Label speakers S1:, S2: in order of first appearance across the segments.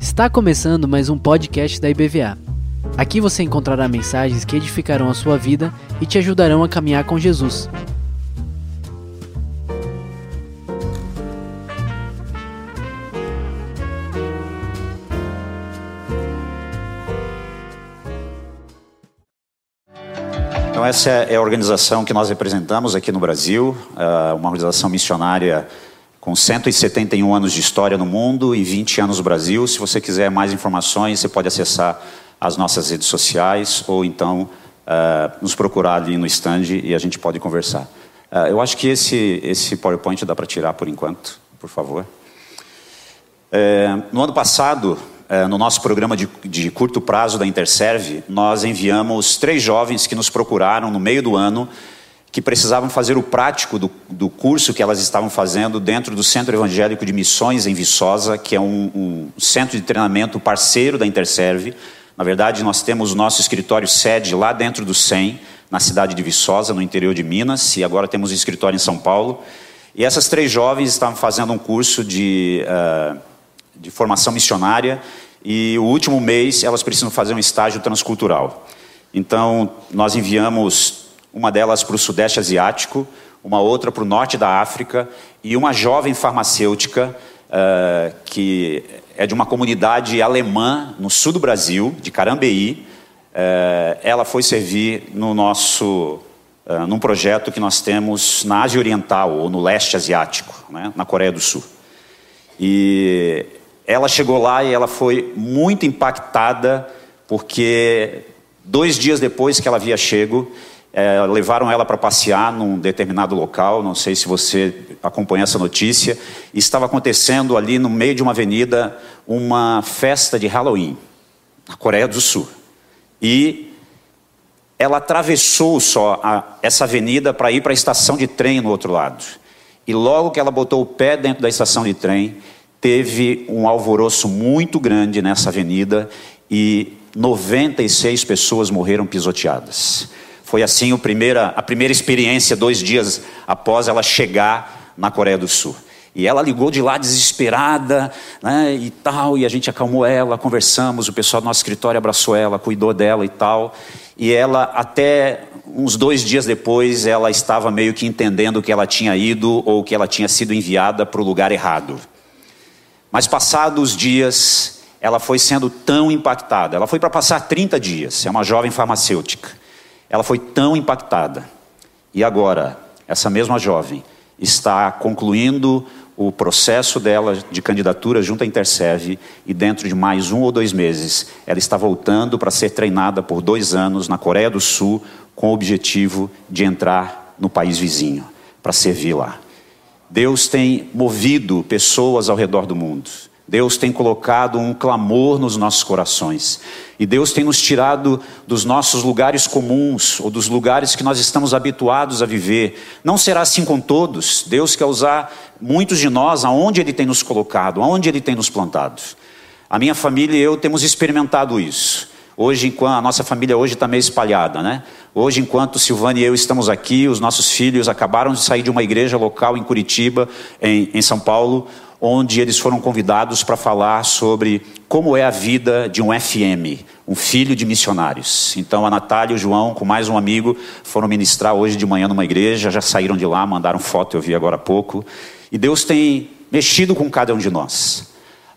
S1: Está começando mais um podcast da IBVA. Aqui você encontrará mensagens que edificarão a sua vida e te ajudarão a caminhar com Jesus.
S2: Então, essa é a organização que nós representamos aqui no Brasil, é uma organização missionária com 171 anos de história no mundo e 20 anos no Brasil. Se você quiser mais informações, você pode acessar as nossas redes sociais ou então uh, nos procurar ali no stand e a gente pode conversar. Uh, eu acho que esse, esse PowerPoint dá para tirar por enquanto, por favor. Uh, no ano passado, no nosso programa de, de curto prazo da Interserve, nós enviamos três jovens que nos procuraram no meio do ano que precisavam fazer o prático do, do, curso que elas estavam fazendo dentro do Centro Evangélico de Missões em Viçosa, que é um, um centro de treinamento parceiro da Interserve. Na verdade, nós temos o nosso escritório sede lá dentro do SEM, na cidade de Viçosa, no interior de Minas, e agora temos um escritório em São Paulo. E essas três jovens estavam fazendo um curso de, uh, de formação missionária, e o último mês elas precisam fazer um estágio transcultural. Então, nós enviamos uma delas para o Sudeste Asiático, uma outra para o Norte da África e uma jovem farmacêutica uh, que é de uma comunidade alemã no sul do Brasil, de Carambeí. Uh, ela foi servir no nosso uh, num projeto que nós temos na Ásia Oriental ou no leste asiático, né, na Coreia do Sul. E ela chegou lá e ela foi muito impactada porque dois dias depois que ela havia chego, é, levaram ela para passear num determinado local, não sei se você acompanha essa notícia. Estava acontecendo ali no meio de uma avenida uma festa de Halloween, na Coreia do Sul. E ela atravessou só a, essa avenida para ir para a estação de trem no outro lado. E logo que ela botou o pé dentro da estação de trem, teve um alvoroço muito grande nessa avenida e 96 pessoas morreram pisoteadas. Foi assim a primeira, a primeira experiência, dois dias após ela chegar na Coreia do Sul. E ela ligou de lá desesperada, né, e tal, e a gente acalmou ela, conversamos, o pessoal do nosso escritório abraçou ela, cuidou dela e tal. E ela, até uns dois dias depois, ela estava meio que entendendo que ela tinha ido ou que ela tinha sido enviada para o lugar errado. Mas passados os dias, ela foi sendo tão impactada. Ela foi para passar 30 dias, é uma jovem farmacêutica. Ela foi tão impactada. E agora, essa mesma jovem está concluindo o processo dela de candidatura junto à Interserve e dentro de mais um ou dois meses ela está voltando para ser treinada por dois anos na Coreia do Sul com o objetivo de entrar no país vizinho para servir lá. Deus tem movido pessoas ao redor do mundo. Deus tem colocado um clamor nos nossos corações. E Deus tem nos tirado dos nossos lugares comuns, ou dos lugares que nós estamos habituados a viver. Não será assim com todos. Deus quer usar muitos de nós aonde Ele tem nos colocado, aonde Ele tem nos plantado. A minha família e eu temos experimentado isso. Hoje, a nossa família hoje está meio espalhada, né? Hoje, enquanto Silvana e eu estamos aqui, os nossos filhos acabaram de sair de uma igreja local em Curitiba, em, em São Paulo, onde eles foram convidados para falar sobre como é a vida de um FM, um filho de missionários. Então a Natália e o João, com mais um amigo, foram ministrar hoje de manhã numa igreja, já saíram de lá, mandaram foto, eu vi agora há pouco. E Deus tem mexido com cada um de nós.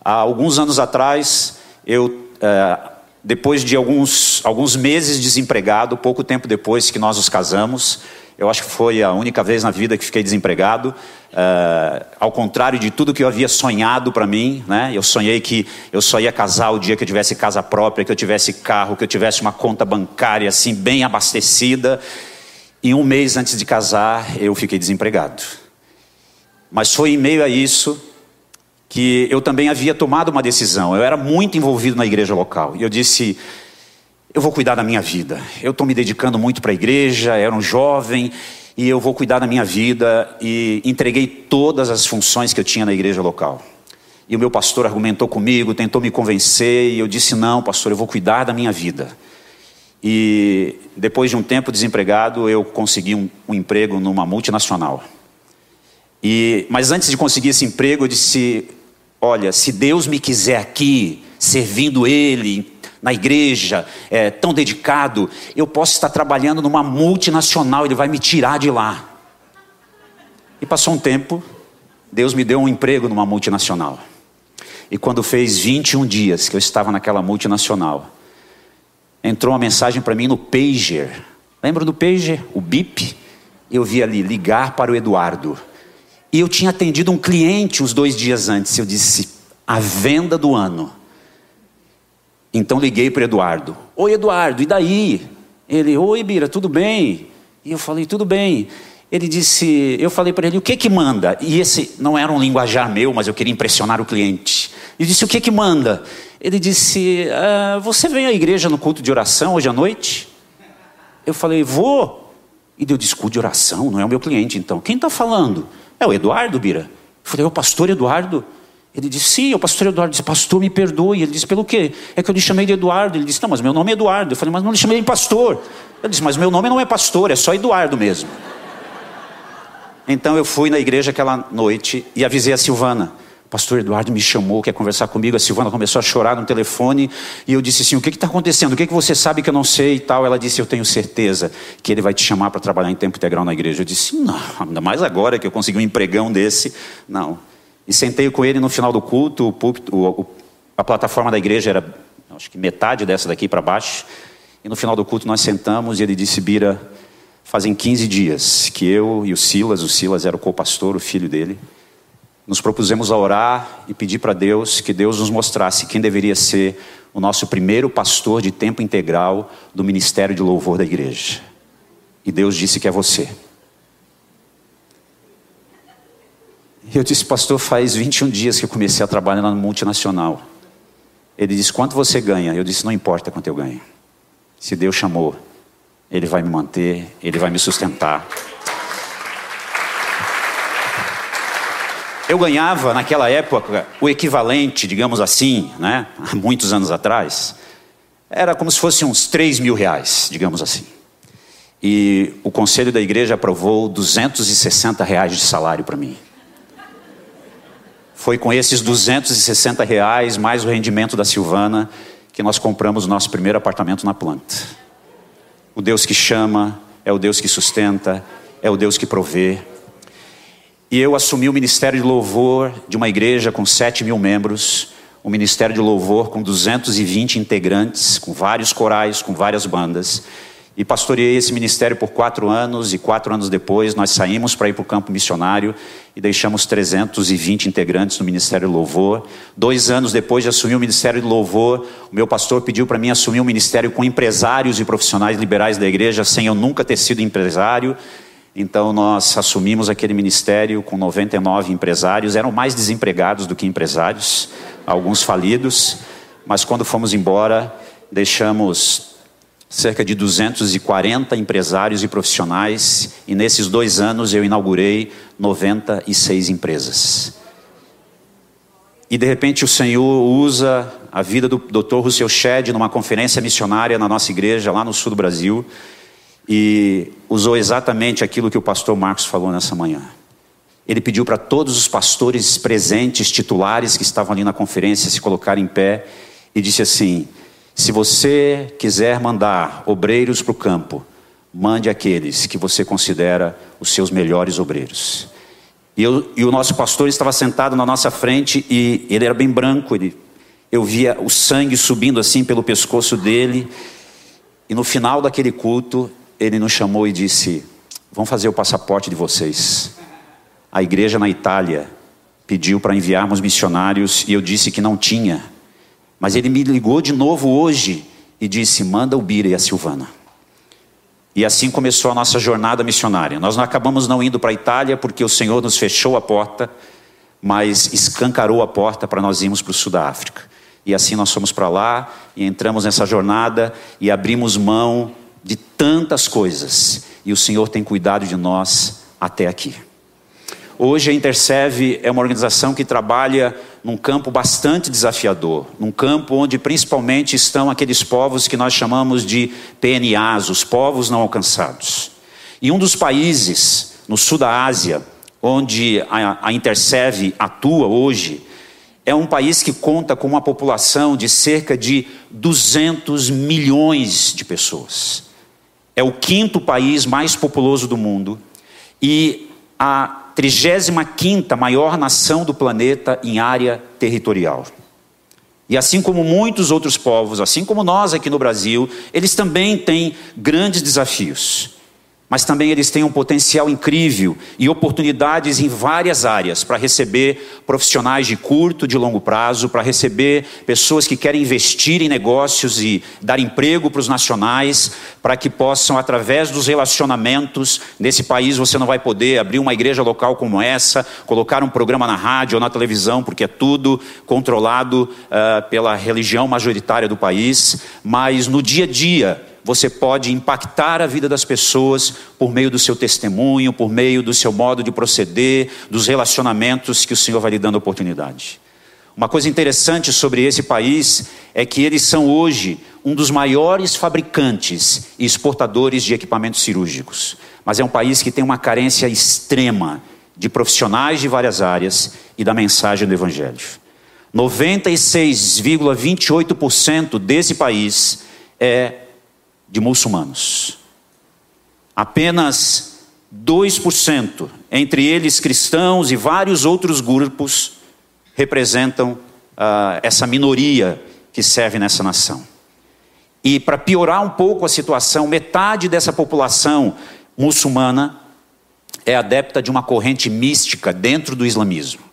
S2: Há alguns anos atrás, eu, é, depois de alguns, alguns meses desempregado, pouco tempo depois que nós nos casamos, eu acho que foi a única vez na vida que fiquei desempregado. Uh, ao contrário de tudo que eu havia sonhado para mim, né? Eu sonhei que eu só ia casar o dia que eu tivesse casa própria, que eu tivesse carro, que eu tivesse uma conta bancária assim bem abastecida. E um mês antes de casar, eu fiquei desempregado. Mas foi em meio a isso que eu também havia tomado uma decisão. Eu era muito envolvido na igreja local. E eu disse: eu vou cuidar da minha vida. Eu estou me dedicando muito para a igreja, era um jovem e eu vou cuidar da minha vida e entreguei todas as funções que eu tinha na igreja local. E o meu pastor argumentou comigo, tentou me convencer e eu disse: Não, pastor, eu vou cuidar da minha vida. E depois de um tempo desempregado, eu consegui um, um emprego numa multinacional. E, mas antes de conseguir esse emprego, eu disse: Olha, se Deus me quiser aqui, servindo Ele, na igreja, é, tão dedicado, eu posso estar trabalhando numa multinacional, Ele vai me tirar de lá. E passou um tempo, Deus me deu um emprego numa multinacional. E quando fez 21 dias que eu estava naquela multinacional, entrou uma mensagem para mim no pager. Lembra do pager? O bip? Eu vi ali ligar para o Eduardo. E eu tinha atendido um cliente uns dois dias antes. Eu disse: a venda do ano. Então liguei para Eduardo. Oi, Eduardo, e daí? Ele, oi, Bira, tudo bem? E eu falei, tudo bem. Ele disse, eu falei para ele, o que que manda? E esse não era um linguajar meu, mas eu queria impressionar o cliente. Ele disse, o que que manda? Ele disse, ah, você vem à igreja no culto de oração hoje à noite? Eu falei, vou. E deu discurso de oração, não é o meu cliente então. Quem está falando? É o Eduardo, Bira. Eu falei, é o pastor Eduardo? Ele disse, sim, o pastor Eduardo. disse, pastor, me perdoe. Ele disse, pelo quê? É que eu lhe chamei de Eduardo. Ele disse, não, mas meu nome é Eduardo. Eu falei, mas não lhe chamei de pastor. Ele disse, mas meu nome não é pastor, é só Eduardo mesmo. Então eu fui na igreja aquela noite e avisei a Silvana. Pastor Eduardo me chamou, quer conversar comigo. A Silvana começou a chorar no telefone e eu disse assim: O que está acontecendo? O que, que você sabe que eu não sei e tal? Ela disse: Eu tenho certeza que ele vai te chamar para trabalhar em tempo integral na igreja. Eu disse: Não, ainda mais agora que eu consegui um empregão desse. Não. E sentei com ele no final do culto. O púlpito, o, a plataforma da igreja era, acho que metade dessa daqui para baixo. E no final do culto nós sentamos e ele disse: Bira Fazem 15 dias que eu e o Silas, o Silas era o co-pastor, o filho dele, nos propusemos a orar e pedir para Deus que Deus nos mostrasse quem deveria ser o nosso primeiro pastor de tempo integral do ministério de louvor da igreja. E Deus disse que é você. E eu disse, pastor, faz 21 dias que eu comecei a trabalhar na multinacional. Ele disse, quanto você ganha? Eu disse, não importa quanto eu ganho. Se Deus chamou, ele vai me manter, Ele vai me sustentar. Eu ganhava naquela época o equivalente, digamos assim, né, há muitos anos atrás, era como se fosse uns 3 mil reais, digamos assim. E o conselho da igreja aprovou 260 reais de salário para mim. Foi com esses 260 reais, mais o rendimento da Silvana, que nós compramos o nosso primeiro apartamento na planta. O Deus que chama, é o Deus que sustenta, é o Deus que provê. E eu assumi o ministério de louvor de uma igreja com 7 mil membros, um ministério de louvor com 220 integrantes, com vários corais, com várias bandas. E pastoreei esse ministério por quatro anos, e quatro anos depois nós saímos para ir para o campo missionário e deixamos 320 integrantes no Ministério Louvor. Dois anos depois de assumir o Ministério Louvor, o meu pastor pediu para mim assumir um ministério com empresários e profissionais liberais da igreja, sem eu nunca ter sido empresário. Então nós assumimos aquele ministério com 99 empresários, eram mais desempregados do que empresários, alguns falidos, mas quando fomos embora, deixamos cerca de 240 empresários e profissionais, e nesses dois anos eu inaugurei 96 empresas. E de repente o Senhor usa a vida do Dr. Rousseau Shedd numa conferência missionária na nossa igreja, lá no sul do Brasil, e usou exatamente aquilo que o pastor Marcos falou nessa manhã. Ele pediu para todos os pastores presentes, titulares que estavam ali na conferência, se colocarem em pé, e disse assim: se você quiser mandar obreiros para o campo, mande aqueles que você considera os seus melhores obreiros. E, eu, e, o nosso pastor estava sentado na nossa frente e ele era bem branco, ele, eu via o sangue subindo assim pelo pescoço dele. E no final daquele culto, ele nos chamou e disse: Vamos fazer o passaporte de vocês. A igreja na Itália pediu para enviarmos missionários e eu disse que não tinha. Mas ele me ligou de novo hoje e disse: manda o Bira e a Silvana. E assim começou a nossa jornada missionária. Nós não acabamos não indo para a Itália porque o Senhor nos fechou a porta, mas escancarou a porta para nós irmos para o sul da África. E assim nós fomos para lá e entramos nessa jornada e abrimos mão de tantas coisas. E o Senhor tem cuidado de nós até aqui. Hoje a Interserve é uma organização que trabalha num campo bastante desafiador, num campo onde principalmente estão aqueles povos que nós chamamos de PNAs, os povos não alcançados. E um dos países no sul da Ásia, onde a, a atua hoje, é um país que conta com uma população de cerca de 200 milhões de pessoas. É o quinto país mais populoso do mundo e a 35 maior nação do planeta em área territorial. E assim como muitos outros povos, assim como nós aqui no Brasil, eles também têm grandes desafios mas também eles têm um potencial incrível e oportunidades em várias áreas para receber profissionais de curto, de longo prazo, para receber pessoas que querem investir em negócios e dar emprego para os nacionais, para que possam, através dos relacionamentos, nesse país você não vai poder abrir uma igreja local como essa, colocar um programa na rádio ou na televisão, porque é tudo controlado uh, pela religião majoritária do país, mas no dia a dia, você pode impactar a vida das pessoas por meio do seu testemunho, por meio do seu modo de proceder, dos relacionamentos que o Senhor vai lhe dando oportunidade. Uma coisa interessante sobre esse país é que eles são hoje um dos maiores fabricantes e exportadores de equipamentos cirúrgicos. Mas é um país que tem uma carência extrema de profissionais de várias áreas e da mensagem do Evangelho. 96,28% desse país é de muçulmanos. Apenas 2%, entre eles cristãos e vários outros grupos, representam uh, essa minoria que serve nessa nação. E para piorar um pouco a situação, metade dessa população muçulmana é adepta de uma corrente mística dentro do islamismo.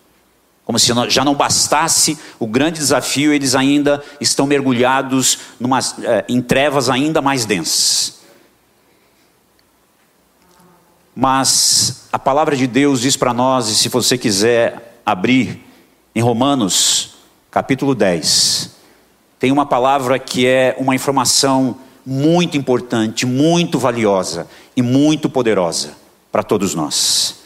S2: Como se já não bastasse o grande desafio, eles ainda estão mergulhados numa, é, em trevas ainda mais densas. Mas a palavra de Deus diz para nós, e se você quiser abrir em Romanos, capítulo 10, tem uma palavra que é uma informação muito importante, muito valiosa e muito poderosa para todos nós.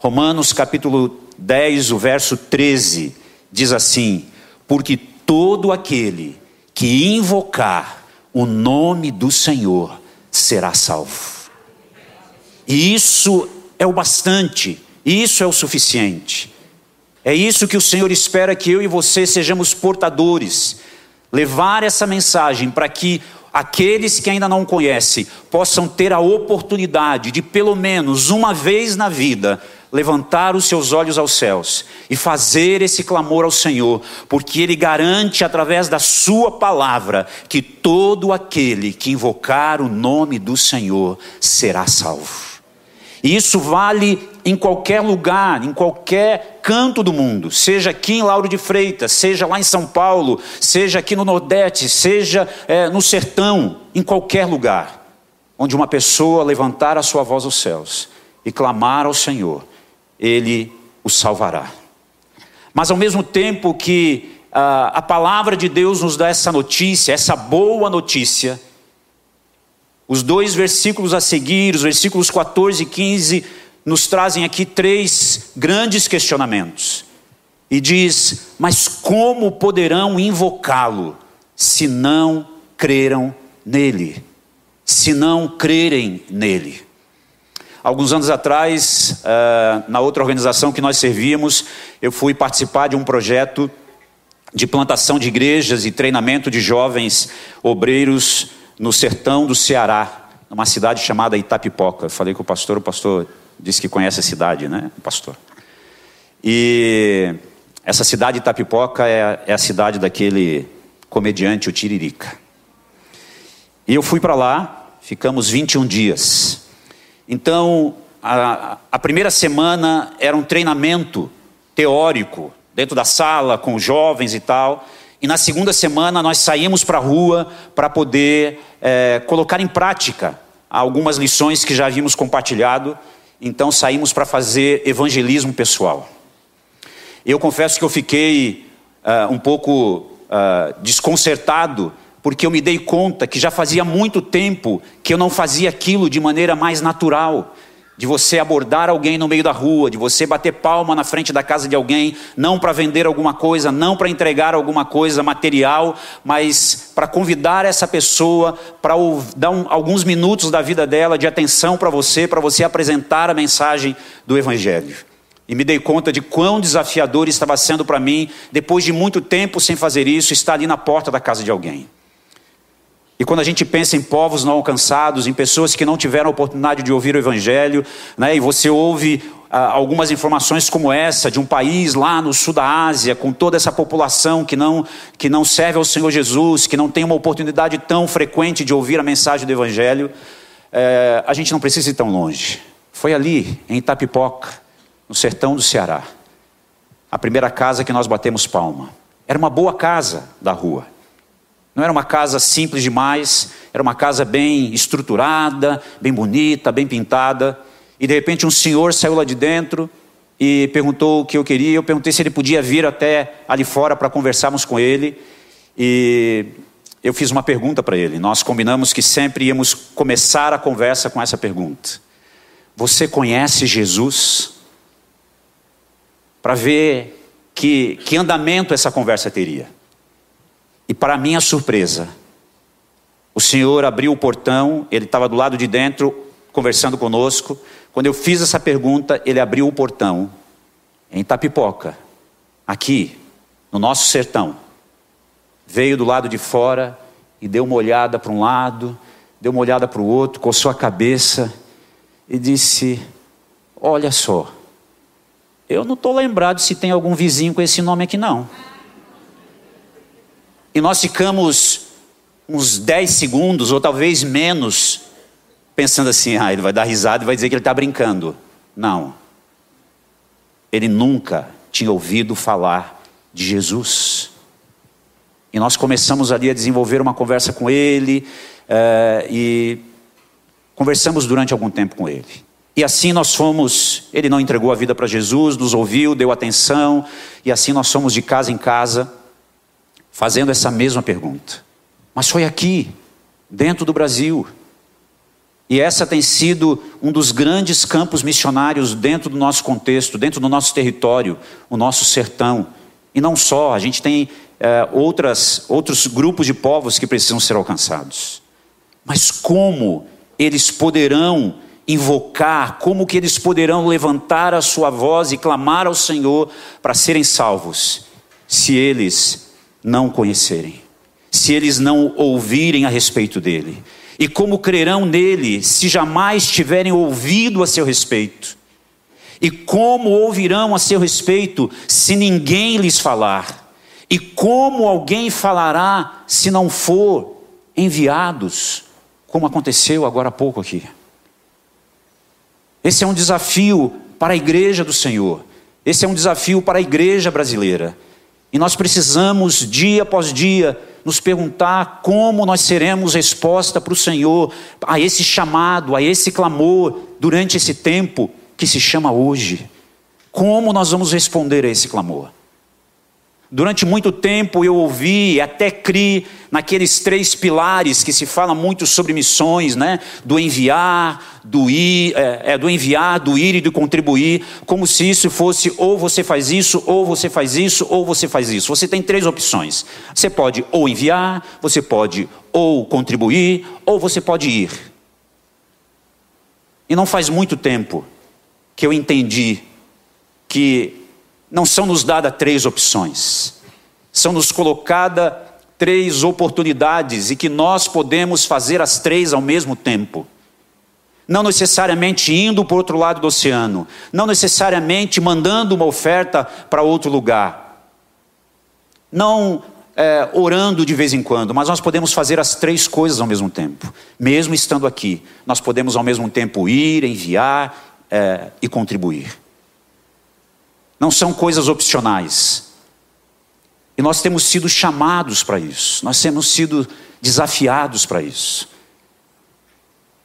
S2: Romanos capítulo 10, o verso 13, diz assim: Porque todo aquele que invocar o nome do Senhor será salvo. E isso é o bastante, isso é o suficiente. É isso que o Senhor espera que eu e você sejamos portadores, levar essa mensagem para que aqueles que ainda não conhecem possam ter a oportunidade de, pelo menos uma vez na vida, levantar os seus olhos aos céus e fazer esse clamor ao Senhor, porque Ele garante através da Sua palavra que todo aquele que invocar o nome do Senhor será salvo. E isso vale em qualquer lugar, em qualquer canto do mundo, seja aqui em Lauro de Freitas, seja lá em São Paulo, seja aqui no Nordeste, seja é, no sertão, em qualquer lugar, onde uma pessoa levantar a sua voz aos céus e clamar ao Senhor ele o salvará. Mas ao mesmo tempo que a, a palavra de Deus nos dá essa notícia, essa boa notícia, os dois versículos a seguir, os versículos 14 e 15, nos trazem aqui três grandes questionamentos. E diz: Mas como poderão invocá-lo se não creram nele? Se não crerem nele? Alguns anos atrás, eh, na outra organização que nós servíamos, eu fui participar de um projeto de plantação de igrejas e treinamento de jovens obreiros no sertão do Ceará, numa cidade chamada Itapipoca. Eu falei com o pastor, o pastor disse que conhece a cidade, né, pastor? E essa cidade Itapipoca é, é a cidade daquele comediante, o Tiririca. E eu fui para lá, ficamos 21 dias. Então, a, a primeira semana era um treinamento teórico, dentro da sala, com jovens e tal. E na segunda semana nós saímos para a rua para poder é, colocar em prática algumas lições que já havíamos compartilhado. Então saímos para fazer evangelismo pessoal. Eu confesso que eu fiquei uh, um pouco uh, desconcertado porque eu me dei conta que já fazia muito tempo que eu não fazia aquilo de maneira mais natural. De você abordar alguém no meio da rua, de você bater palma na frente da casa de alguém, não para vender alguma coisa, não para entregar alguma coisa material, mas para convidar essa pessoa para dar um, alguns minutos da vida dela de atenção para você, para você apresentar a mensagem do Evangelho. E me dei conta de quão desafiador estava sendo para mim, depois de muito tempo sem fazer isso, estar ali na porta da casa de alguém. E quando a gente pensa em povos não alcançados, em pessoas que não tiveram a oportunidade de ouvir o Evangelho, né, e você ouve ah, algumas informações como essa, de um país lá no sul da Ásia, com toda essa população que não, que não serve ao Senhor Jesus, que não tem uma oportunidade tão frequente de ouvir a mensagem do Evangelho, é, a gente não precisa ir tão longe. Foi ali, em Itapipoca, no sertão do Ceará, a primeira casa que nós batemos palma. Era uma boa casa da rua. Não era uma casa simples demais, era uma casa bem estruturada, bem bonita, bem pintada. E de repente um senhor saiu lá de dentro e perguntou o que eu queria. Eu perguntei se ele podia vir até ali fora para conversarmos com ele. E eu fiz uma pergunta para ele. Nós combinamos que sempre íamos começar a conversa com essa pergunta: Você conhece Jesus? Para ver que, que andamento essa conversa teria. E para minha surpresa, o Senhor abriu o portão, ele estava do lado de dentro conversando conosco. Quando eu fiz essa pergunta, ele abriu o portão em Tapipoca, aqui, no nosso sertão. Veio do lado de fora e deu uma olhada para um lado, deu uma olhada para o outro, coçou a cabeça e disse: Olha só, eu não estou lembrado se tem algum vizinho com esse nome aqui, não. E nós ficamos uns 10 segundos, ou talvez menos, pensando assim: ah, ele vai dar risada e vai dizer que ele está brincando. Não. Ele nunca tinha ouvido falar de Jesus. E nós começamos ali a desenvolver uma conversa com ele, uh, e conversamos durante algum tempo com ele. E assim nós fomos, ele não entregou a vida para Jesus, nos ouviu, deu atenção, e assim nós fomos de casa em casa fazendo essa mesma pergunta. Mas foi aqui, dentro do Brasil. E essa tem sido um dos grandes campos missionários dentro do nosso contexto, dentro do nosso território, o nosso sertão. E não só, a gente tem é, outras, outros grupos de povos que precisam ser alcançados. Mas como eles poderão invocar, como que eles poderão levantar a sua voz e clamar ao Senhor para serem salvos, se eles não conhecerem, se eles não ouvirem a respeito dele? E como crerão nele se jamais tiverem ouvido a seu respeito? E como ouvirão a seu respeito se ninguém lhes falar? E como alguém falará se não for enviados, como aconteceu agora há pouco aqui? Esse é um desafio para a igreja do Senhor. Esse é um desafio para a igreja brasileira. E nós precisamos, dia após dia, nos perguntar como nós seremos resposta para o Senhor, a esse chamado, a esse clamor, durante esse tempo que se chama hoje. Como nós vamos responder a esse clamor? Durante muito tempo eu ouvi, até criei naqueles três pilares que se fala muito sobre missões, né? Do enviar, do ir, é, é, do enviar, do ir e do contribuir, como se isso fosse ou você faz isso, ou você faz isso, ou você faz isso. Você tem três opções. Você pode ou enviar, você pode ou contribuir, ou você pode ir. E não faz muito tempo que eu entendi que não são nos dadas três opções, são nos colocadas três oportunidades e que nós podemos fazer as três ao mesmo tempo. Não necessariamente indo para o outro lado do oceano, não necessariamente mandando uma oferta para outro lugar, não é, orando de vez em quando, mas nós podemos fazer as três coisas ao mesmo tempo, mesmo estando aqui. Nós podemos ao mesmo tempo ir, enviar é, e contribuir. Não são coisas opcionais. E nós temos sido chamados para isso, nós temos sido desafiados para isso.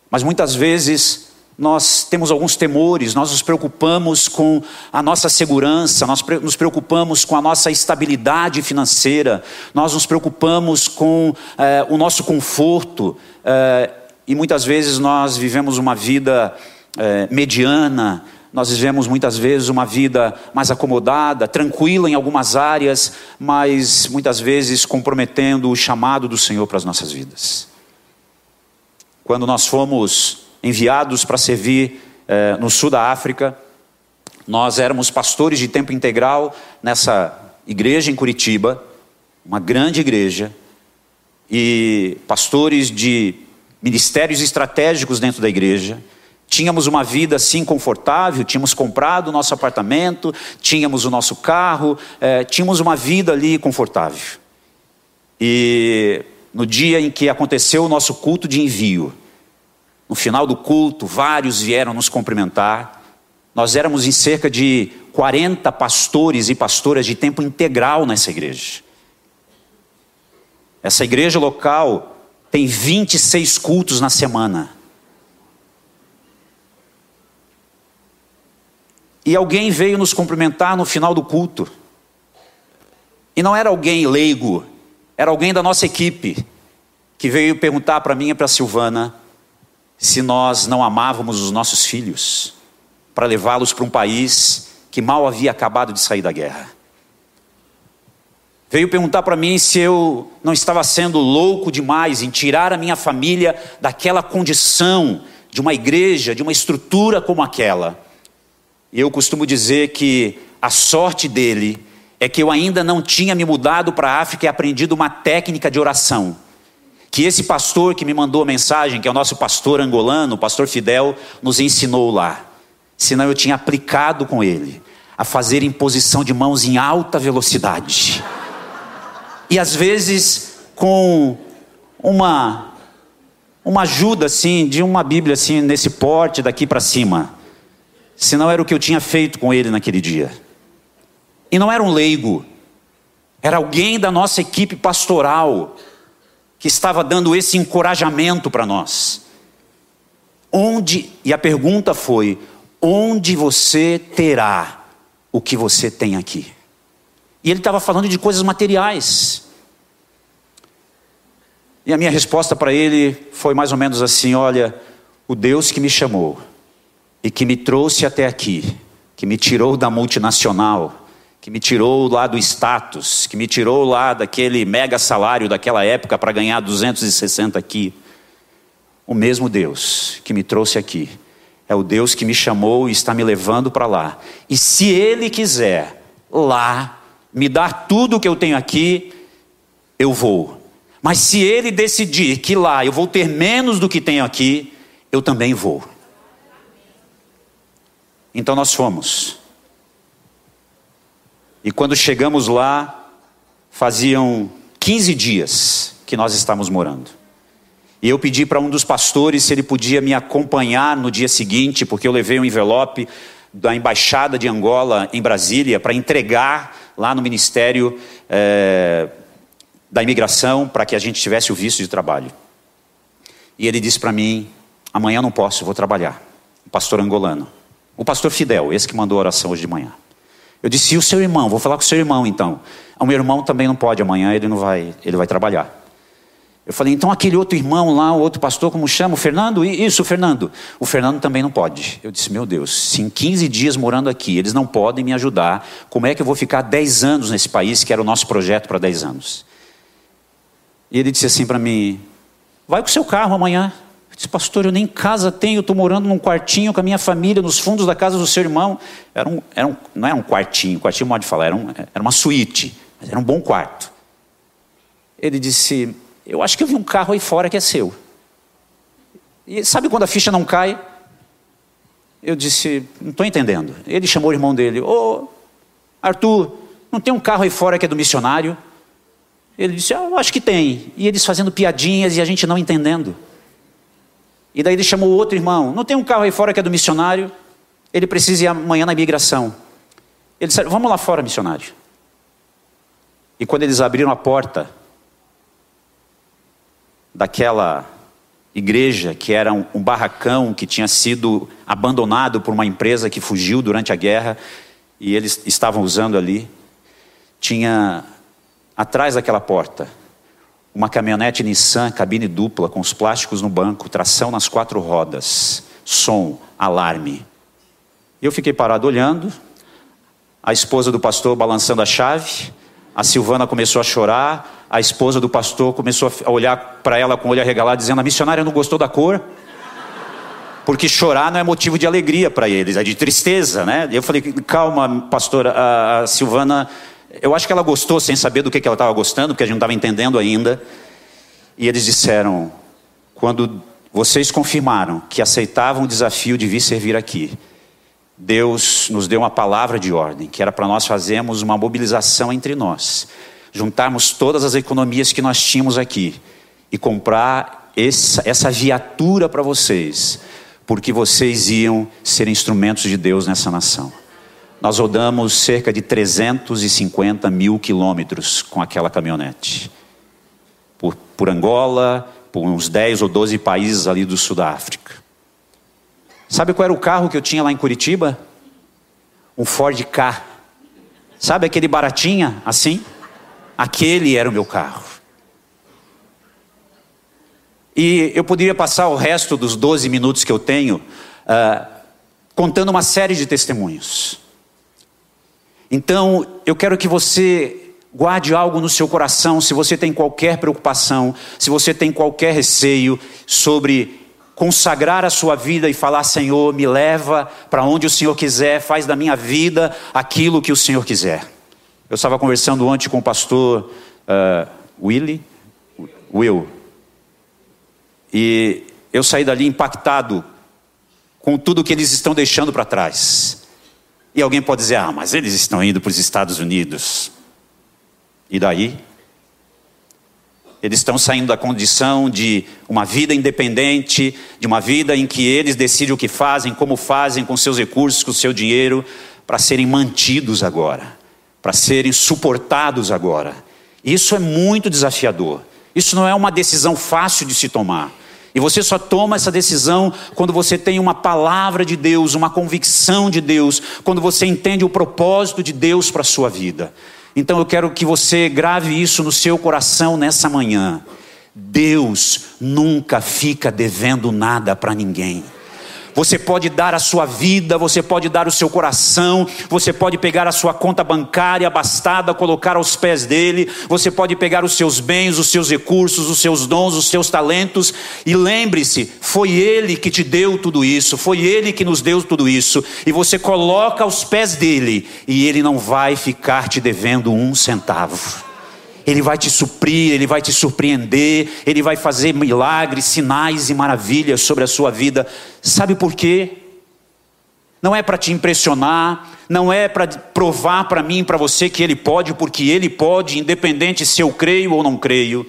S2: Mas muitas vezes nós temos alguns temores, nós nos preocupamos com a nossa segurança, nós nos preocupamos com a nossa estabilidade financeira, nós nos preocupamos com eh, o nosso conforto, eh, e muitas vezes nós vivemos uma vida eh, mediana, nós vivemos muitas vezes uma vida mais acomodada, tranquila em algumas áreas, mas muitas vezes comprometendo o chamado do Senhor para as nossas vidas. Quando nós fomos enviados para servir eh, no sul da África, Nós éramos pastores de tempo integral nessa igreja em Curitiba, uma grande igreja, e pastores de ministérios estratégicos dentro da igreja. Tínhamos uma vida assim confortável, tínhamos comprado o nosso apartamento, tínhamos o nosso carro, é, tínhamos uma vida ali confortável. E no dia em que aconteceu o nosso culto de envio, no final do culto, vários vieram nos cumprimentar. Nós éramos em cerca de 40 pastores e pastoras de tempo integral nessa igreja. Essa igreja local tem 26 cultos na semana. E alguém veio nos cumprimentar no final do culto. E não era alguém leigo, era alguém da nossa equipe, que veio perguntar para mim e para Silvana se nós não amávamos os nossos filhos, para levá-los para um país que mal havia acabado de sair da guerra. Veio perguntar para mim se eu não estava sendo louco demais em tirar a minha família daquela condição de uma igreja, de uma estrutura como aquela. E eu costumo dizer que a sorte dele é que eu ainda não tinha me mudado para a África e aprendido uma técnica de oração que esse pastor que me mandou a mensagem, que é o nosso pastor angolano, o pastor Fidel, nos ensinou lá. Senão eu tinha aplicado com ele a fazer imposição de mãos em alta velocidade. E às vezes com uma uma ajuda assim de uma Bíblia assim nesse porte daqui para cima. Senão era o que eu tinha feito com ele naquele dia. E não era um leigo, era alguém da nossa equipe pastoral que estava dando esse encorajamento para nós. Onde, e a pergunta foi: onde você terá o que você tem aqui? E ele estava falando de coisas materiais. E a minha resposta para ele foi mais ou menos assim: olha, o Deus que me chamou e que me trouxe até aqui, que me tirou da multinacional, que me tirou lá do status, que me tirou lá daquele mega salário daquela época para ganhar 260 aqui. O mesmo Deus que me trouxe aqui é o Deus que me chamou e está me levando para lá. E se Ele quiser lá me dar tudo o que eu tenho aqui, eu vou. Mas se Ele decidir que lá eu vou ter menos do que tenho aqui, eu também vou. Então nós fomos. E quando chegamos lá, faziam 15 dias que nós estávamos morando. E eu pedi para um dos pastores se ele podia me acompanhar no dia seguinte, porque eu levei um envelope da embaixada de Angola em Brasília para entregar lá no Ministério é, da Imigração para que a gente tivesse o visto de trabalho. E ele disse para mim: amanhã não posso, vou trabalhar. O pastor angolano, o pastor Fidel, esse que mandou a oração hoje de manhã. Eu disse, e o seu irmão? Vou falar com o seu irmão então. O meu irmão também não pode, amanhã ele não vai, ele vai trabalhar. Eu falei, então aquele outro irmão lá, o outro pastor, como chama? O Fernando? Isso, o Fernando. O Fernando também não pode. Eu disse, meu Deus, se em 15 dias morando aqui eles não podem me ajudar, como é que eu vou ficar 10 anos nesse país, que era o nosso projeto para 10 anos? E ele disse assim para mim, vai com o seu carro amanhã. Disse, pastor, eu nem casa tenho, estou morando num quartinho com a minha família, nos fundos da casa do seu irmão. Era um, era um, não era um quartinho, quartinho pode falar, era, um, era uma suíte, mas era um bom quarto. Ele disse, eu acho que eu vi um carro aí fora que é seu. E sabe quando a ficha não cai? Eu disse, não estou entendendo. Ele chamou o irmão dele, ô Arthur, não tem um carro aí fora que é do missionário? Ele disse, ah, eu acho que tem. E eles fazendo piadinhas e a gente não entendendo. E daí ele chamou outro irmão. Não tem um carro aí fora que é do missionário? Ele precisa ir amanhã na imigração. Ele disse: Vamos lá fora, missionário. E quando eles abriram a porta daquela igreja, que era um, um barracão que tinha sido abandonado por uma empresa que fugiu durante a guerra, e eles estavam usando ali, tinha atrás daquela porta uma caminhonete Nissan, cabine dupla, com os plásticos no banco, tração nas quatro rodas, som, alarme. Eu fiquei parado olhando, a esposa do pastor balançando a chave, a Silvana começou a chorar, a esposa do pastor começou a olhar para ela com o olho arregalado, dizendo: A missionária não gostou da cor. Porque chorar não é motivo de alegria para eles, é de tristeza, né? Eu falei, calma, pastora, a Silvana, eu acho que ela gostou sem saber do que, ela estava gostando, porque a gente não estava entendendo ainda. E eles disseram, quando vocês confirmaram que aceitavam o desafio de vir servir aqui, Deus nos deu uma palavra de ordem, que era para nós fazermos uma mobilização entre nós, juntarmos todas as economias que nós tínhamos aqui e comprar essa, essa viatura para vocês, porque vocês iam ser instrumentos de Deus nessa nação. Nós rodamos cerca de 350 mil quilômetros com aquela caminhonete, por, por Angola, por uns 10 ou 12 países ali do sul da África. Sabe qual era o carro que eu tinha lá em Curitiba? Um Ford K. Sabe aquele baratinha assim? Aquele era o meu carro. E eu poderia passar o resto dos 12 minutos que eu tenho uh, contando uma série de testemunhos. Então, eu quero que você guarde algo no seu coração se você tem qualquer preocupação, se você tem qualquer receio sobre consagrar a sua vida e falar: Senhor, me leva para onde o Senhor quiser, faz da minha vida aquilo que o Senhor quiser. Eu estava conversando ontem com o pastor uh, Will, e eu saí dali impactado com tudo que eles estão deixando para trás. E alguém pode dizer: ah, mas eles estão indo para os Estados Unidos. E daí? Eles estão saindo da condição de uma vida independente, de uma vida em que eles decidem o que fazem, como fazem, com seus recursos, com seu dinheiro, para serem mantidos agora, para serem suportados agora. Isso é muito desafiador. Isso não é uma decisão fácil de se tomar. E você só toma essa decisão quando você tem uma palavra de Deus, uma convicção de Deus, quando você entende o propósito de Deus para a sua vida. Então eu quero que você grave isso no seu coração nessa manhã. Deus nunca fica devendo nada para ninguém. Você pode dar a sua vida, você pode dar o seu coração, você pode pegar a sua conta bancária abastada, colocar aos pés dele, você pode pegar os seus bens, os seus recursos, os seus dons, os seus talentos, e lembre-se: foi ele que te deu tudo isso, foi ele que nos deu tudo isso, e você coloca aos pés dele, e ele não vai ficar te devendo um centavo. Ele vai te suprir, Ele vai te surpreender, Ele vai fazer milagres, sinais e maravilhas sobre a sua vida. Sabe por quê? Não é para te impressionar, não é para provar para mim, para você que Ele pode, porque Ele pode, independente se eu creio ou não creio,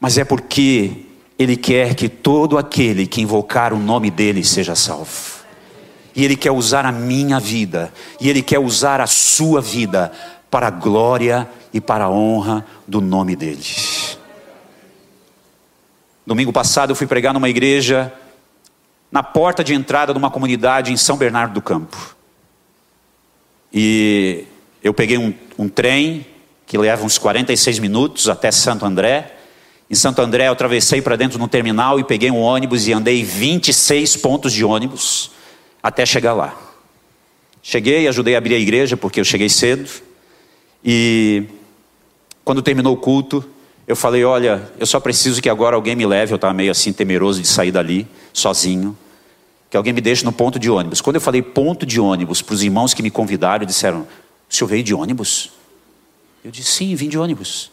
S2: mas é porque Ele quer que todo aquele que invocar o nome dEle seja salvo. E Ele quer usar a minha vida, e Ele quer usar a sua vida para a glória e para a honra do nome dele. Domingo passado eu fui pregar numa igreja na porta de entrada de uma comunidade em São Bernardo do Campo. E eu peguei um, um trem que leva uns 46 minutos até Santo André. Em Santo André eu atravessei para dentro no terminal e peguei um ônibus e andei 26 pontos de ônibus até chegar lá. Cheguei, ajudei a abrir a igreja porque eu cheguei cedo. E quando terminou o culto, eu falei: Olha, eu só preciso que agora alguém me leve. Eu estava meio assim temeroso de sair dali, sozinho. Que alguém me deixe no ponto de ônibus. Quando eu falei ponto de ônibus para os irmãos que me convidaram, disseram: O senhor veio de ônibus? Eu disse: Sim, vim de ônibus.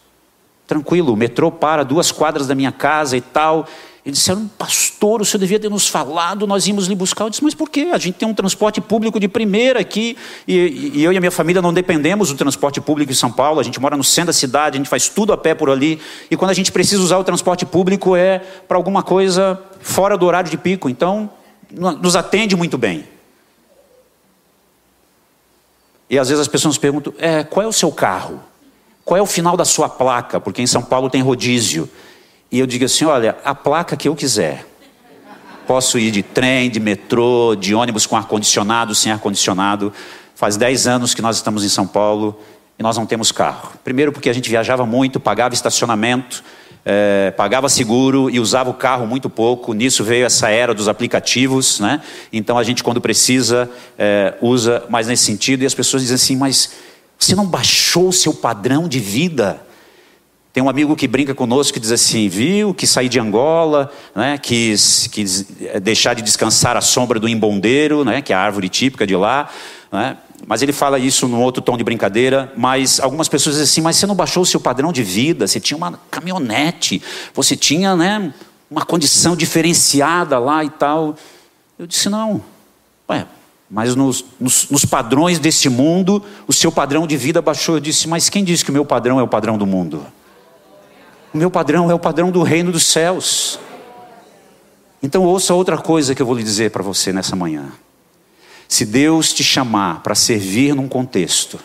S2: Tranquilo, o metrô para duas quadras da minha casa e tal. Eles disseram, pastor, o senhor devia ter nos falado, nós íamos lhe buscar. Eu disse, mas por quê? A gente tem um transporte público de primeira aqui, e, e eu e a minha família não dependemos do transporte público em São Paulo, a gente mora no centro da cidade, a gente faz tudo a pé por ali, e quando a gente precisa usar o transporte público é para alguma coisa fora do horário de pico, então nos atende muito bem. E às vezes as pessoas perguntam, é, qual é o seu carro? Qual é o final da sua placa? Porque em São Paulo tem rodízio. E eu digo assim: olha, a placa que eu quiser. Posso ir de trem, de metrô, de ônibus com ar-condicionado, sem ar-condicionado. Faz 10 anos que nós estamos em São Paulo e nós não temos carro. Primeiro, porque a gente viajava muito, pagava estacionamento, é, pagava seguro e usava o carro muito pouco. Nisso veio essa era dos aplicativos, né? Então a gente, quando precisa, é, usa mais nesse sentido. E as pessoas dizem assim: mas você não baixou o seu padrão de vida? Tem um amigo que brinca conosco que diz assim: viu que saí de Angola, né, quis, quis deixar de descansar à sombra do imbondeiro, né, que é a árvore típica de lá. Né, mas ele fala isso num outro tom de brincadeira. Mas algumas pessoas dizem assim: mas você não baixou o seu padrão de vida? Você tinha uma caminhonete, você tinha né, uma condição diferenciada lá e tal. Eu disse: não. Ué, mas nos, nos, nos, padrões desse mundo, o seu padrão de vida baixou. Eu disse: mas quem disse que o meu padrão é o padrão do mundo? O meu padrão é o padrão do reino dos céus. Então ouça outra coisa que eu vou lhe dizer para você nessa manhã. Se Deus te chamar para servir num contexto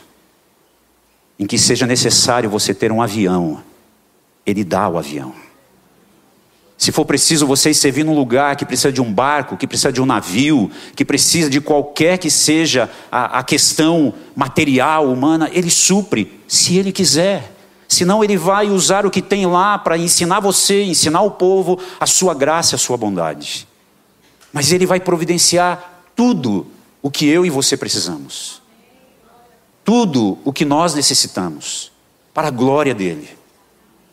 S2: em que seja necessário você ter um avião, Ele dá o avião. Se for preciso você servir num lugar que precisa de um barco, que precisa de um navio, que precisa de qualquer que seja a, a questão material, humana, Ele supre, se Ele quiser senão ele vai usar o que tem lá para ensinar você, ensinar o povo a sua graça, a sua bondade. Mas ele vai providenciar tudo o que eu e você precisamos. Tudo o que nós necessitamos para a glória dele,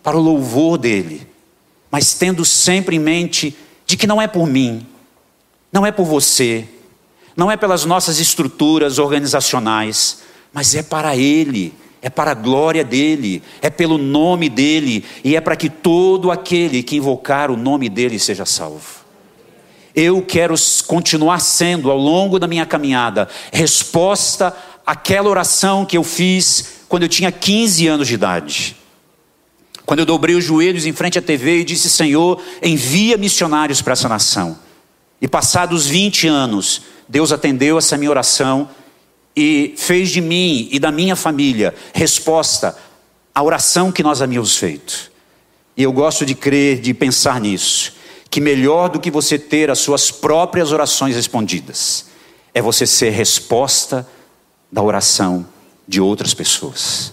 S2: para o louvor dele, mas tendo sempre em mente de que não é por mim, não é por você, não é pelas nossas estruturas organizacionais, mas é para ele é para a glória dele, é pelo nome dele, e é para que todo aquele que invocar o nome dele seja salvo. Eu quero continuar sendo, ao longo da minha caminhada, resposta àquela oração que eu fiz quando eu tinha 15 anos de idade. Quando eu dobrei os joelhos em frente à TV e disse: Senhor, envia missionários para essa nação. E passados 20 anos, Deus atendeu essa minha oração e fez de mim e da minha família resposta à oração que nós havíamos feito. E eu gosto de crer, de pensar nisso, que melhor do que você ter as suas próprias orações respondidas, é você ser resposta da oração de outras pessoas.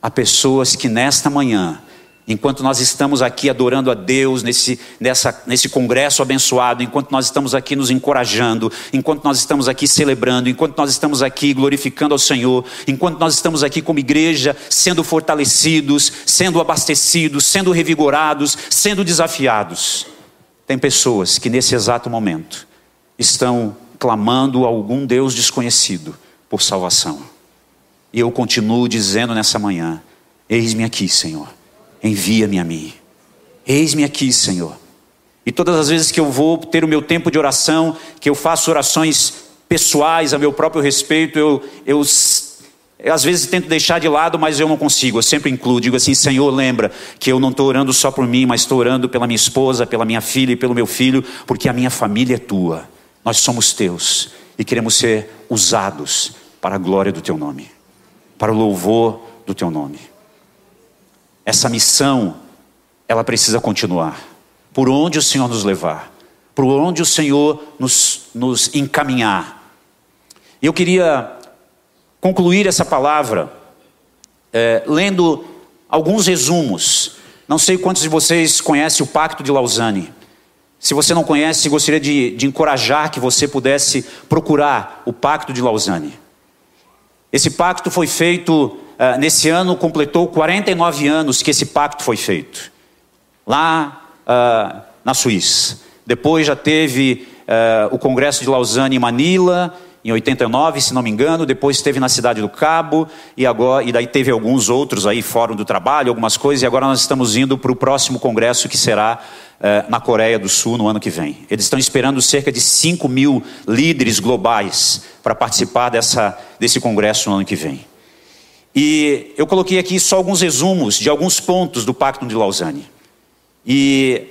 S2: Há pessoas que nesta manhã Enquanto nós estamos aqui adorando a Deus nesse, nessa, nesse congresso abençoado, enquanto nós estamos aqui nos encorajando, enquanto nós estamos aqui celebrando, enquanto nós estamos aqui glorificando ao Senhor, enquanto nós estamos aqui como igreja sendo fortalecidos, sendo abastecidos, sendo revigorados, sendo desafiados, tem pessoas que nesse exato momento estão clamando a algum Deus desconhecido por salvação. E eu continuo dizendo nessa manhã: Eis-me aqui, Senhor envia-me a mim. Eis-me aqui, Senhor. E todas as vezes que eu vou ter o meu tempo de oração, que eu faço orações pessoais a meu próprio respeito, eu, eu, eu às vezes tento deixar de lado, mas eu não consigo. Eu sempre incluo, digo assim: Senhor, lembra que eu não estou orando só por mim, mas estou orando pela minha esposa, pela minha filha e pelo meu filho, porque a minha família é tua. Nós somos teus e queremos ser usados para a glória do teu nome, para o louvor do teu nome. Essa missão, ela precisa continuar. Por onde o Senhor nos levar, por onde o Senhor nos, nos encaminhar. Eu queria concluir essa palavra é, lendo alguns resumos. Não sei quantos de vocês conhecem o Pacto de Lausanne. Se você não conhece, gostaria de, de encorajar que você pudesse procurar o Pacto de Lausanne. Esse pacto foi feito ah, nesse ano completou 49 anos que esse pacto foi feito, lá uh, na Suíça. Depois já teve uh, o Congresso de Lausanne em Manila, em 89, se não me engano, depois teve na Cidade do Cabo, e agora e daí teve alguns outros aí, Fórum do Trabalho, algumas coisas, e agora nós estamos indo para o próximo congresso que será na Coreia do Sul no ano que vem. Eles estão esperando cerca de 5 mil líderes globais para participar dessa, desse congresso no ano que vem. E eu coloquei aqui só alguns resumos de alguns pontos do Pacto de Lausanne. E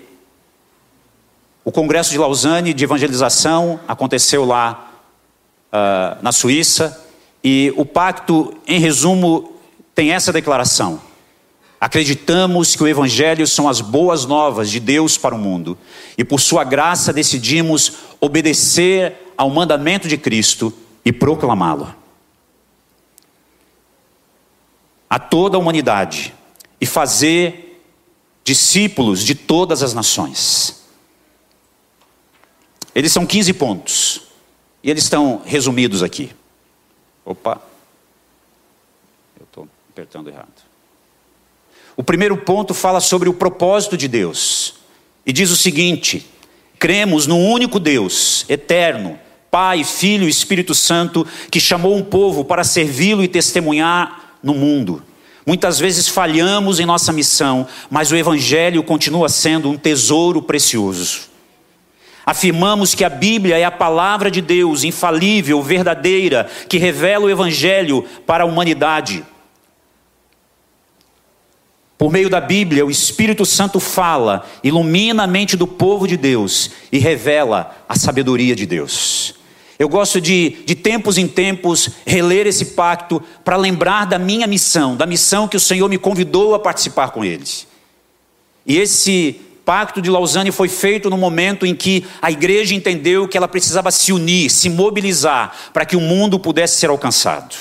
S2: o Congresso de Lausanne de Evangelização aconteceu lá uh, na Suíça. E o pacto, em resumo, tem essa declaração: Acreditamos que o Evangelho são as boas novas de Deus para o mundo, e por Sua graça decidimos obedecer ao mandamento de Cristo e proclamá-lo a toda a humanidade e fazer discípulos de todas as nações. Eles são 15 pontos. E eles estão resumidos aqui. Opa. Eu estou apertando errado. O primeiro ponto fala sobre o propósito de Deus e diz o seguinte: cremos no único Deus, eterno, Pai, Filho e Espírito Santo, que chamou um povo para servi-lo e testemunhar no mundo. Muitas vezes falhamos em nossa missão, mas o Evangelho continua sendo um tesouro precioso. Afirmamos que a Bíblia é a palavra de Deus, infalível, verdadeira, que revela o Evangelho para a humanidade. Por meio da Bíblia, o Espírito Santo fala, ilumina a mente do povo de Deus e revela a sabedoria de Deus. Eu gosto de, de tempos em tempos, reler esse pacto para lembrar da minha missão, da missão que o Senhor me convidou a participar com eles. E esse pacto de Lausanne foi feito no momento em que a igreja entendeu que ela precisava se unir, se mobilizar, para que o mundo pudesse ser alcançado.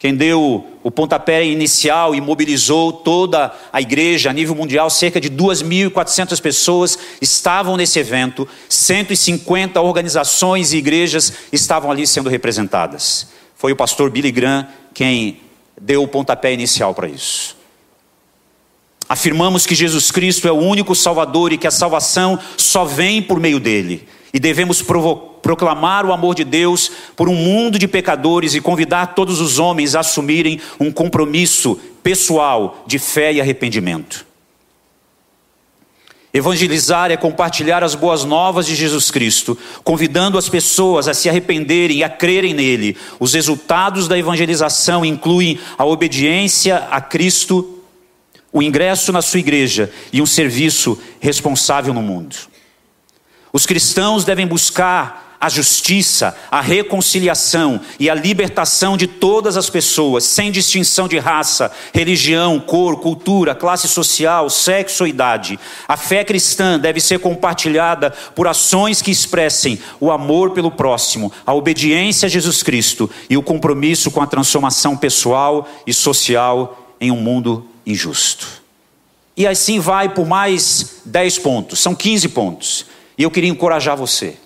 S2: Quem deu o pontapé inicial e mobilizou toda a igreja a nível mundial, cerca de 2.400 pessoas estavam nesse evento, 150 organizações e igrejas estavam ali sendo representadas. Foi o pastor Billy Graham quem deu o pontapé inicial para isso. Afirmamos que Jesus Cristo é o único Salvador e que a salvação só vem por meio dele. E devemos proclamar o amor de Deus por um mundo de pecadores e convidar todos os homens a assumirem um compromisso pessoal de fé e arrependimento. Evangelizar é compartilhar as boas novas de Jesus Cristo, convidando as pessoas a se arrependerem e a crerem nele. Os resultados da evangelização incluem a obediência a Cristo, o ingresso na sua igreja e um serviço responsável no mundo. Os cristãos devem buscar a justiça, a reconciliação e a libertação de todas as pessoas, sem distinção de raça, religião, cor, cultura, classe social, sexo ou idade. A fé cristã deve ser compartilhada por ações que expressem o amor pelo próximo, a obediência a Jesus Cristo e o compromisso com a transformação pessoal e social em um mundo injusto. E assim vai por mais 10 pontos, são 15 pontos. E eu queria encorajar você,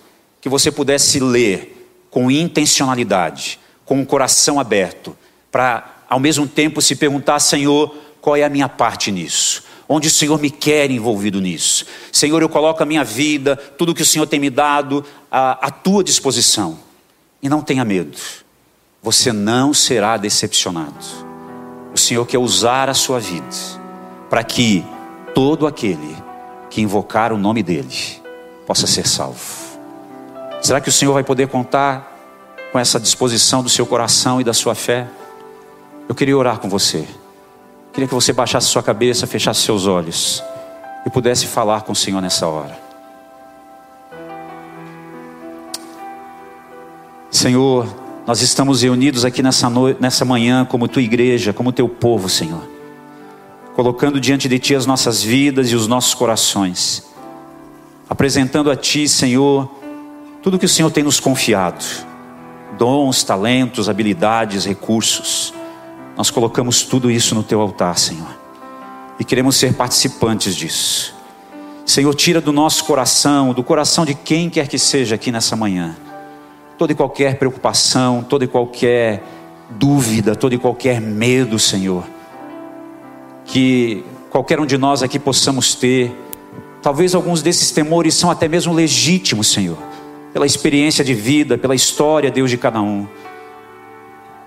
S2: que você pudesse ler com intencionalidade, com o coração aberto, para ao mesmo tempo se perguntar, Senhor, qual é a minha parte nisso? Onde o Senhor me quer envolvido nisso? Senhor, eu coloco a minha vida, tudo que o Senhor tem me dado, à, à tua disposição. E não tenha medo, você não será decepcionado. O Senhor quer usar a sua vida para que todo aquele que invocar o nome dEle possa ser salvo. Será que o Senhor vai poder contar com essa disposição do seu coração e da sua fé? Eu queria orar com você. Queria que você baixasse sua cabeça, fechasse seus olhos e pudesse falar com o Senhor nessa hora. Senhor, nós estamos reunidos aqui nessa, noite, nessa manhã como tua igreja, como teu povo, Senhor, colocando diante de ti as nossas vidas e os nossos corações apresentando a Ti, Senhor, tudo que o Senhor tem nos confiado: dons, talentos, habilidades, recursos. Nós colocamos tudo isso no Teu altar, Senhor, e queremos ser participantes disso. Senhor, tira do nosso coração, do coração de quem quer que seja aqui nessa manhã, toda e qualquer preocupação, toda e qualquer dúvida, todo e qualquer medo, Senhor, que qualquer um de nós aqui possamos ter Talvez alguns desses temores são até mesmo legítimos, Senhor, pela experiência de vida, pela história, Deus, de cada um.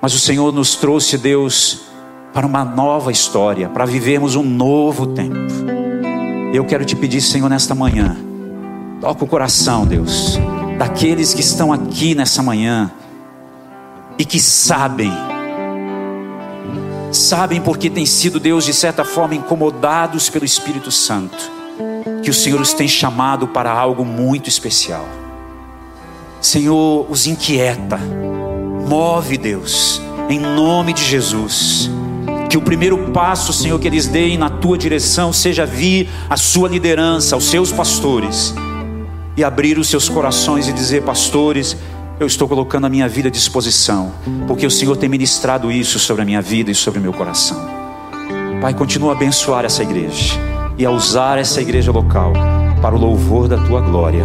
S2: Mas o Senhor nos trouxe, Deus, para uma nova história, para vivermos um novo tempo. Eu quero te pedir, Senhor, nesta manhã, toca o coração, Deus, daqueles que estão aqui nessa manhã e que sabem, sabem porque têm sido, Deus, de certa forma incomodados pelo Espírito Santo que o Senhor os tem chamado para algo muito especial. Senhor, os inquieta, move, Deus, em nome de Jesus. Que o primeiro passo, Senhor, que eles deem na tua direção seja vir a sua liderança, aos seus pastores, e abrir os seus corações e dizer: Pastores, eu estou colocando a minha vida à disposição, porque o Senhor tem ministrado isso sobre a minha vida e sobre o meu coração. Pai, continua a abençoar essa igreja e a usar essa igreja local para o louvor da tua glória,